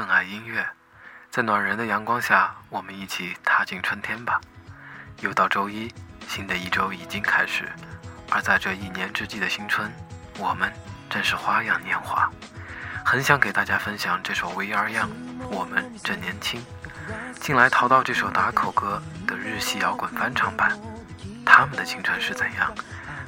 更爱音乐。在暖人的阳光下，我们一起踏进春天吧。又到周一，新的一周已经开始，而在这一年之际的新春，我们正是花样年华。很想给大家分享这首《We Are Young》，我们正年轻。近来淘到这首打口歌的日系摇滚翻唱版，他们的青春是怎样？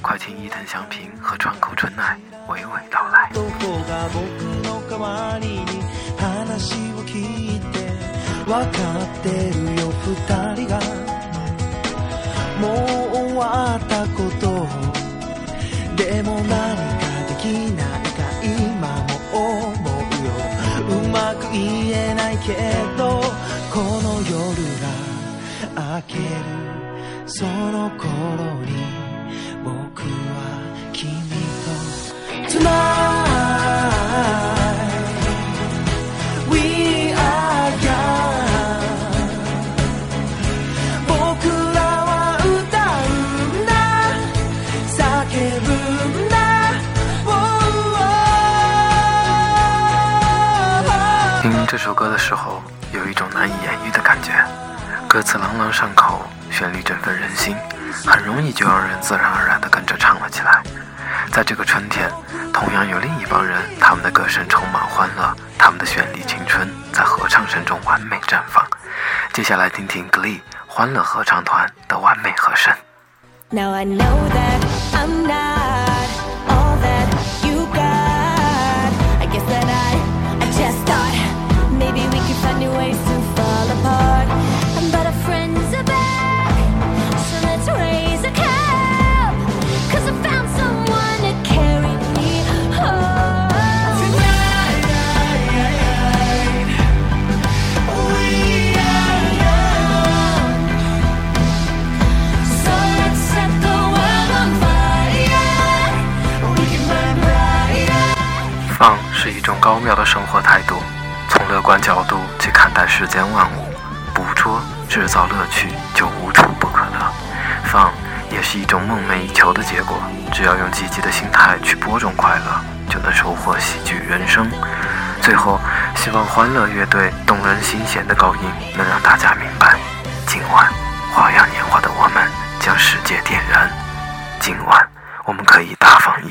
快听伊藤祥平和川口春奈娓娓道来。分かってるよ二人が。もう終わったこと。でも何かできないか今も思うよ。うまく言えないけどこの夜が明ける。その頃に僕は君と Tonight 首歌的时候，有一种难以言喻的感觉。歌词朗朗上口，旋律振奋人心，很容易就让人自然而然地跟着唱了起来。在这个春天，同样有另一帮人，他们的歌声充满欢乐，他们的绚丽青春在合唱声中完美绽放。接下来听听 Glee 欢乐合唱团的完美和声。Now I know that I'm not 放是一种高妙的生活态度，乐观角度去看待世间万物，捕捉、制造乐趣就无处不可得。放也是一种梦寐以求的结果，只要用积极的心态去播种快乐，就能收获喜剧人生。最后，希望欢乐乐队动人心弦的高音能让大家明白，今晚花样年华的我们将世界点燃。今晚我们可以大放异，